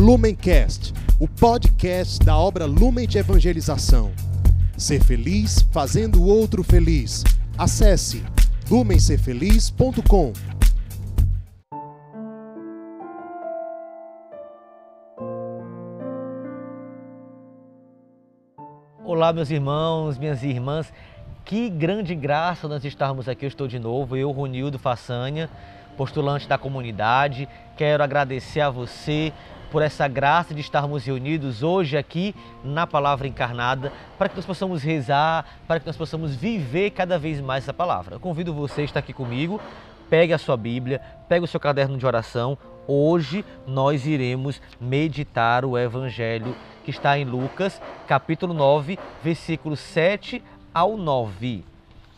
Lumencast, o podcast da obra Lumen de Evangelização. Ser feliz fazendo o outro feliz. Acesse lumencerfeliz.com. Olá, meus irmãos, minhas irmãs. Que grande graça nós estarmos aqui. Eu estou de novo, eu, Ronildo Façanha, postulante da comunidade. Quero agradecer a você por essa graça de estarmos reunidos hoje aqui na Palavra Encarnada, para que nós possamos rezar, para que nós possamos viver cada vez mais essa palavra. Eu convido você a estar aqui comigo, pegue a sua Bíblia, pegue o seu caderno de oração. Hoje nós iremos meditar o Evangelho que está em Lucas, capítulo 9, versículos 7 ao 9.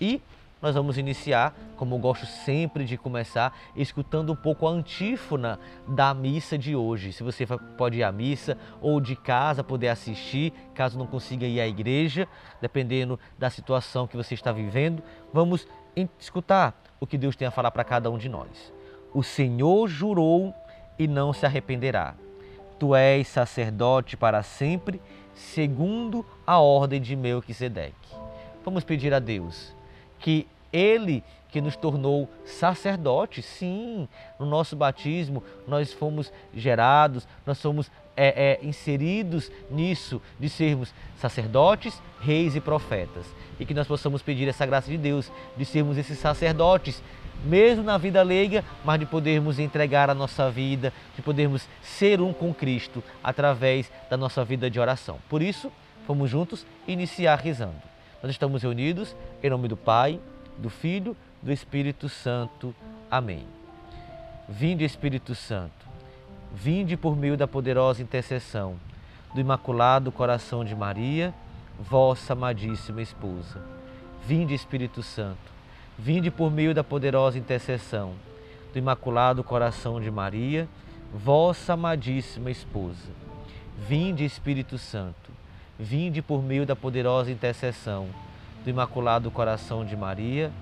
E nós vamos iniciar, como eu gosto sempre de começar, escutando um pouco a antífona da missa de hoje. Se você pode ir à missa ou de casa poder assistir, caso não consiga ir à igreja, dependendo da situação que você está vivendo, vamos escutar o que Deus tem a falar para cada um de nós. O Senhor jurou e não se arrependerá. Tu és sacerdote para sempre, segundo a ordem de Melquisedeque. Vamos pedir a Deus que Ele que nos tornou sacerdotes, sim, no nosso batismo nós fomos gerados, nós somos é, é, inseridos nisso de sermos sacerdotes, reis e profetas. E que nós possamos pedir essa graça de Deus, de sermos esses sacerdotes, mesmo na vida leiga, mas de podermos entregar a nossa vida, de podermos ser um com Cristo através da nossa vida de oração. Por isso, vamos juntos iniciar rezando. Nós estamos reunidos em nome do Pai, do Filho, do Espírito Santo. Amém. Vinde, Espírito Santo, vinde por meio da poderosa intercessão do Imaculado Coração de Maria, vossa amadíssima esposa. Vinde, Espírito Santo, vinde por meio da poderosa intercessão do Imaculado Coração de Maria, vossa amadíssima esposa. Vinde, Espírito Santo, vinde por meio da poderosa intercessão do Imaculado Coração de Maria,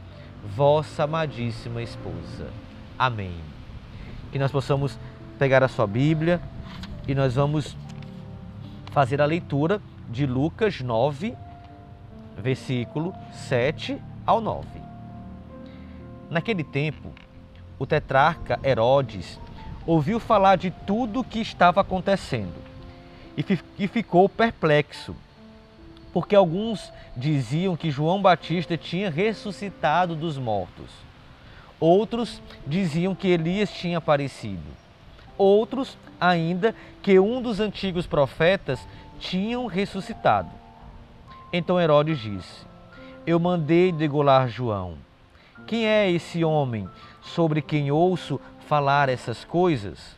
vossa amadíssima esposa. Amém. Que nós possamos pegar a sua Bíblia e nós vamos fazer a leitura de Lucas 9, versículo 7 ao 9. Naquele tempo, o tetrarca Herodes ouviu falar de tudo o que estava acontecendo e ficou perplexo porque alguns diziam que João Batista tinha ressuscitado dos mortos. Outros diziam que Elias tinha aparecido. Outros ainda que um dos antigos profetas tinham ressuscitado. Então Herodes disse: Eu mandei degolar João. Quem é esse homem sobre quem ouço falar essas coisas?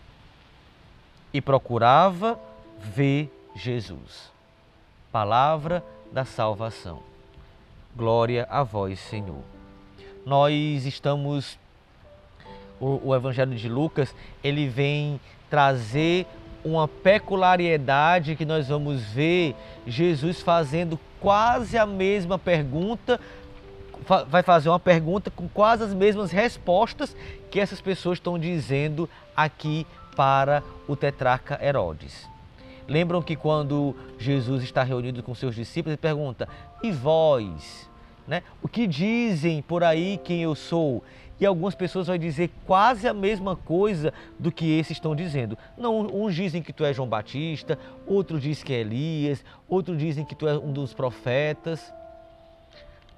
E procurava ver Jesus palavra da salvação. Glória a vós, Senhor. Nós estamos o, o Evangelho de Lucas, ele vem trazer uma peculiaridade que nós vamos ver Jesus fazendo quase a mesma pergunta, vai fazer uma pergunta com quase as mesmas respostas que essas pessoas estão dizendo aqui para o tetrarca Herodes. Lembram que quando Jesus está reunido com seus discípulos, ele pergunta: E vós? Né? O que dizem por aí quem eu sou? E algumas pessoas vão dizer quase a mesma coisa do que esses estão dizendo. Não, uns dizem que tu és João Batista, outros dizem que é Elias, outros dizem que tu és um dos profetas.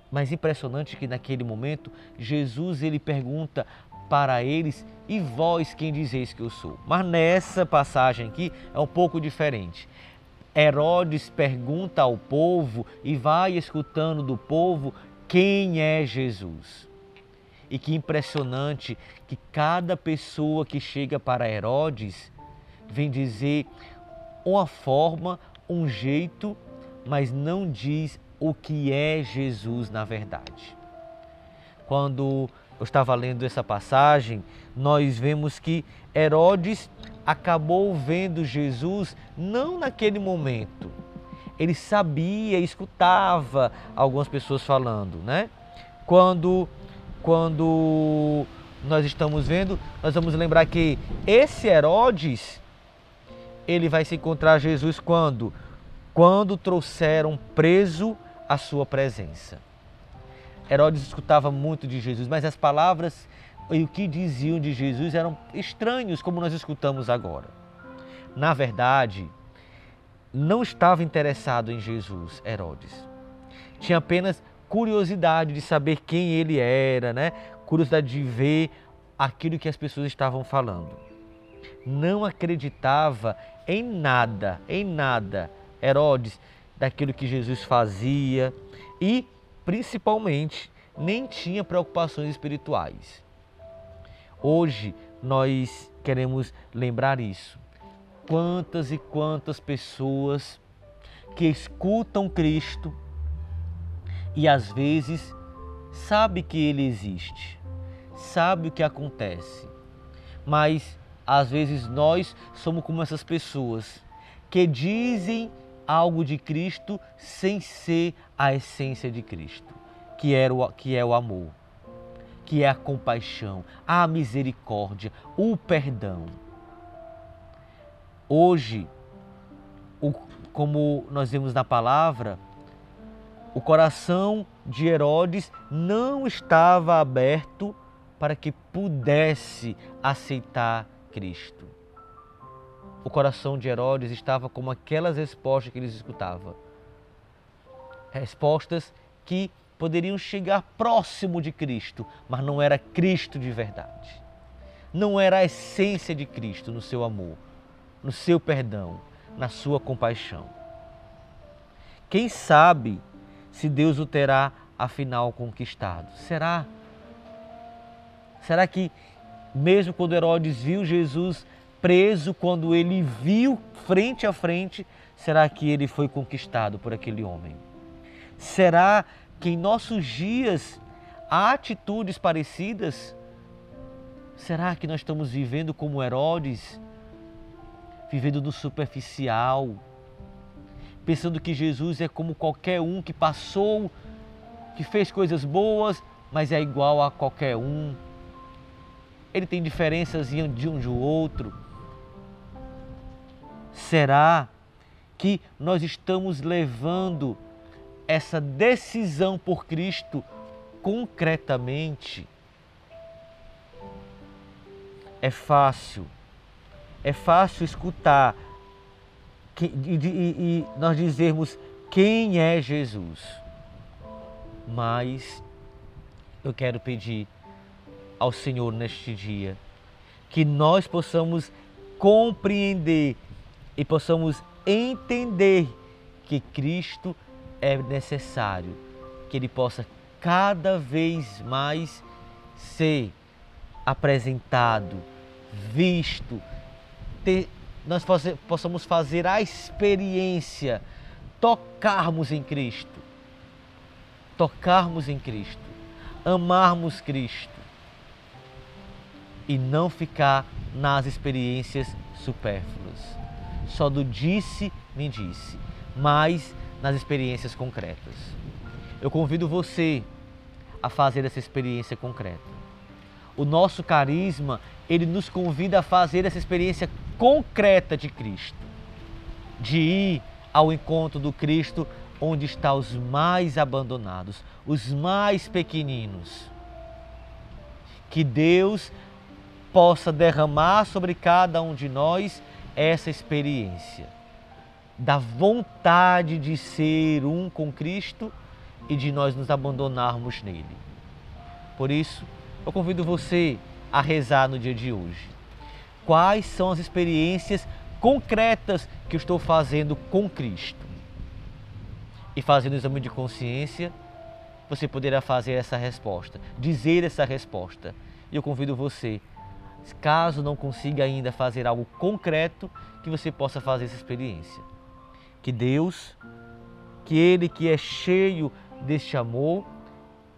Mas impressionante que naquele momento Jesus ele pergunta para eles e vós quem dizeis que eu sou. Mas nessa passagem aqui é um pouco diferente. Herodes pergunta ao povo e vai escutando do povo quem é Jesus. E que impressionante que cada pessoa que chega para Herodes vem dizer uma forma, um jeito, mas não diz o que é Jesus na verdade. Quando eu estava lendo essa passagem, nós vemos que Herodes acabou vendo Jesus não naquele momento. Ele sabia, escutava algumas pessoas falando, né? Quando quando nós estamos vendo, nós vamos lembrar que esse Herodes ele vai se encontrar Jesus quando? Quando trouxeram preso a sua presença. Herodes escutava muito de Jesus, mas as palavras e o que diziam de Jesus eram estranhos, como nós escutamos agora. Na verdade, não estava interessado em Jesus, Herodes. Tinha apenas curiosidade de saber quem ele era, né? Curiosidade de ver aquilo que as pessoas estavam falando. Não acreditava em nada, em nada, Herodes, daquilo que Jesus fazia e, principalmente, nem tinha preocupações espirituais. Hoje nós queremos lembrar isso. Quantas e quantas pessoas que escutam Cristo e às vezes sabe que ele existe, sabe o que acontece, mas às vezes nós somos como essas pessoas que dizem algo de Cristo sem ser a essência de Cristo, que é o, que é o amor que é a compaixão, a misericórdia, o perdão. Hoje, o, como nós vemos na palavra, o coração de Herodes não estava aberto para que pudesse aceitar Cristo. O coração de Herodes estava como aquelas respostas que eles escutavam. Respostas que poderiam chegar próximo de Cristo, mas não era Cristo de verdade. Não era a essência de Cristo no seu amor, no seu perdão, na sua compaixão. Quem sabe se Deus o terá afinal conquistado? Será? Será que mesmo quando Herodes viu Jesus preso, quando ele viu frente a frente, será que ele foi conquistado por aquele homem? Será que em nossos dias há atitudes parecidas? Será que nós estamos vivendo como Herodes, vivendo no superficial, pensando que Jesus é como qualquer um que passou, que fez coisas boas, mas é igual a qualquer um? Ele tem diferenças de um de outro. Será que nós estamos levando essa decisão por Cristo concretamente, é fácil, é fácil escutar e, nós dizermos quem é Jesus. Mas eu quero pedir ao Senhor neste dia que nós possamos compreender e possamos entender que Cristo é necessário que ele possa cada vez mais ser apresentado, visto, ter, nós possamos fazer a experiência, tocarmos em Cristo, tocarmos em Cristo, amarmos Cristo e não ficar nas experiências supérfluas. Só do disse, me disse, mas nas experiências concretas. Eu convido você a fazer essa experiência concreta. O nosso carisma, ele nos convida a fazer essa experiência concreta de Cristo, de ir ao encontro do Cristo onde estão os mais abandonados, os mais pequeninos. Que Deus possa derramar sobre cada um de nós essa experiência da vontade de ser um com Cristo e de nós nos abandonarmos nele. Por isso, eu convido você a rezar no dia de hoje. Quais são as experiências concretas que eu estou fazendo com Cristo? E fazendo o exame de consciência, você poderá fazer essa resposta, dizer essa resposta. E eu convido você, caso não consiga ainda fazer algo concreto, que você possa fazer essa experiência que Deus, que Ele que é cheio deste amor,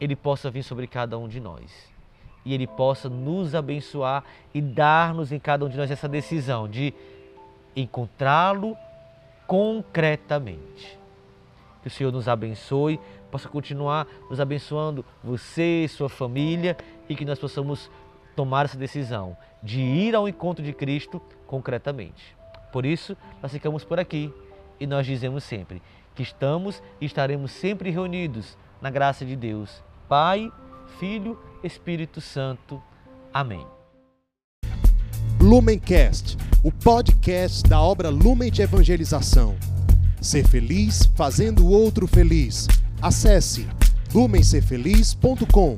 Ele possa vir sobre cada um de nós. E Ele possa nos abençoar e dar-nos em cada um de nós essa decisão de encontrá-lo concretamente. Que o Senhor nos abençoe, possa continuar nos abençoando, você, sua família, e que nós possamos tomar essa decisão de ir ao encontro de Cristo concretamente. Por isso, nós ficamos por aqui e nós dizemos sempre que estamos e estaremos sempre reunidos na graça de Deus, Pai, Filho, Espírito Santo. Amém. Lumencast, o podcast da obra Lumen de Evangelização. Ser feliz fazendo o outro feliz. Acesse lumencerfeliz.com.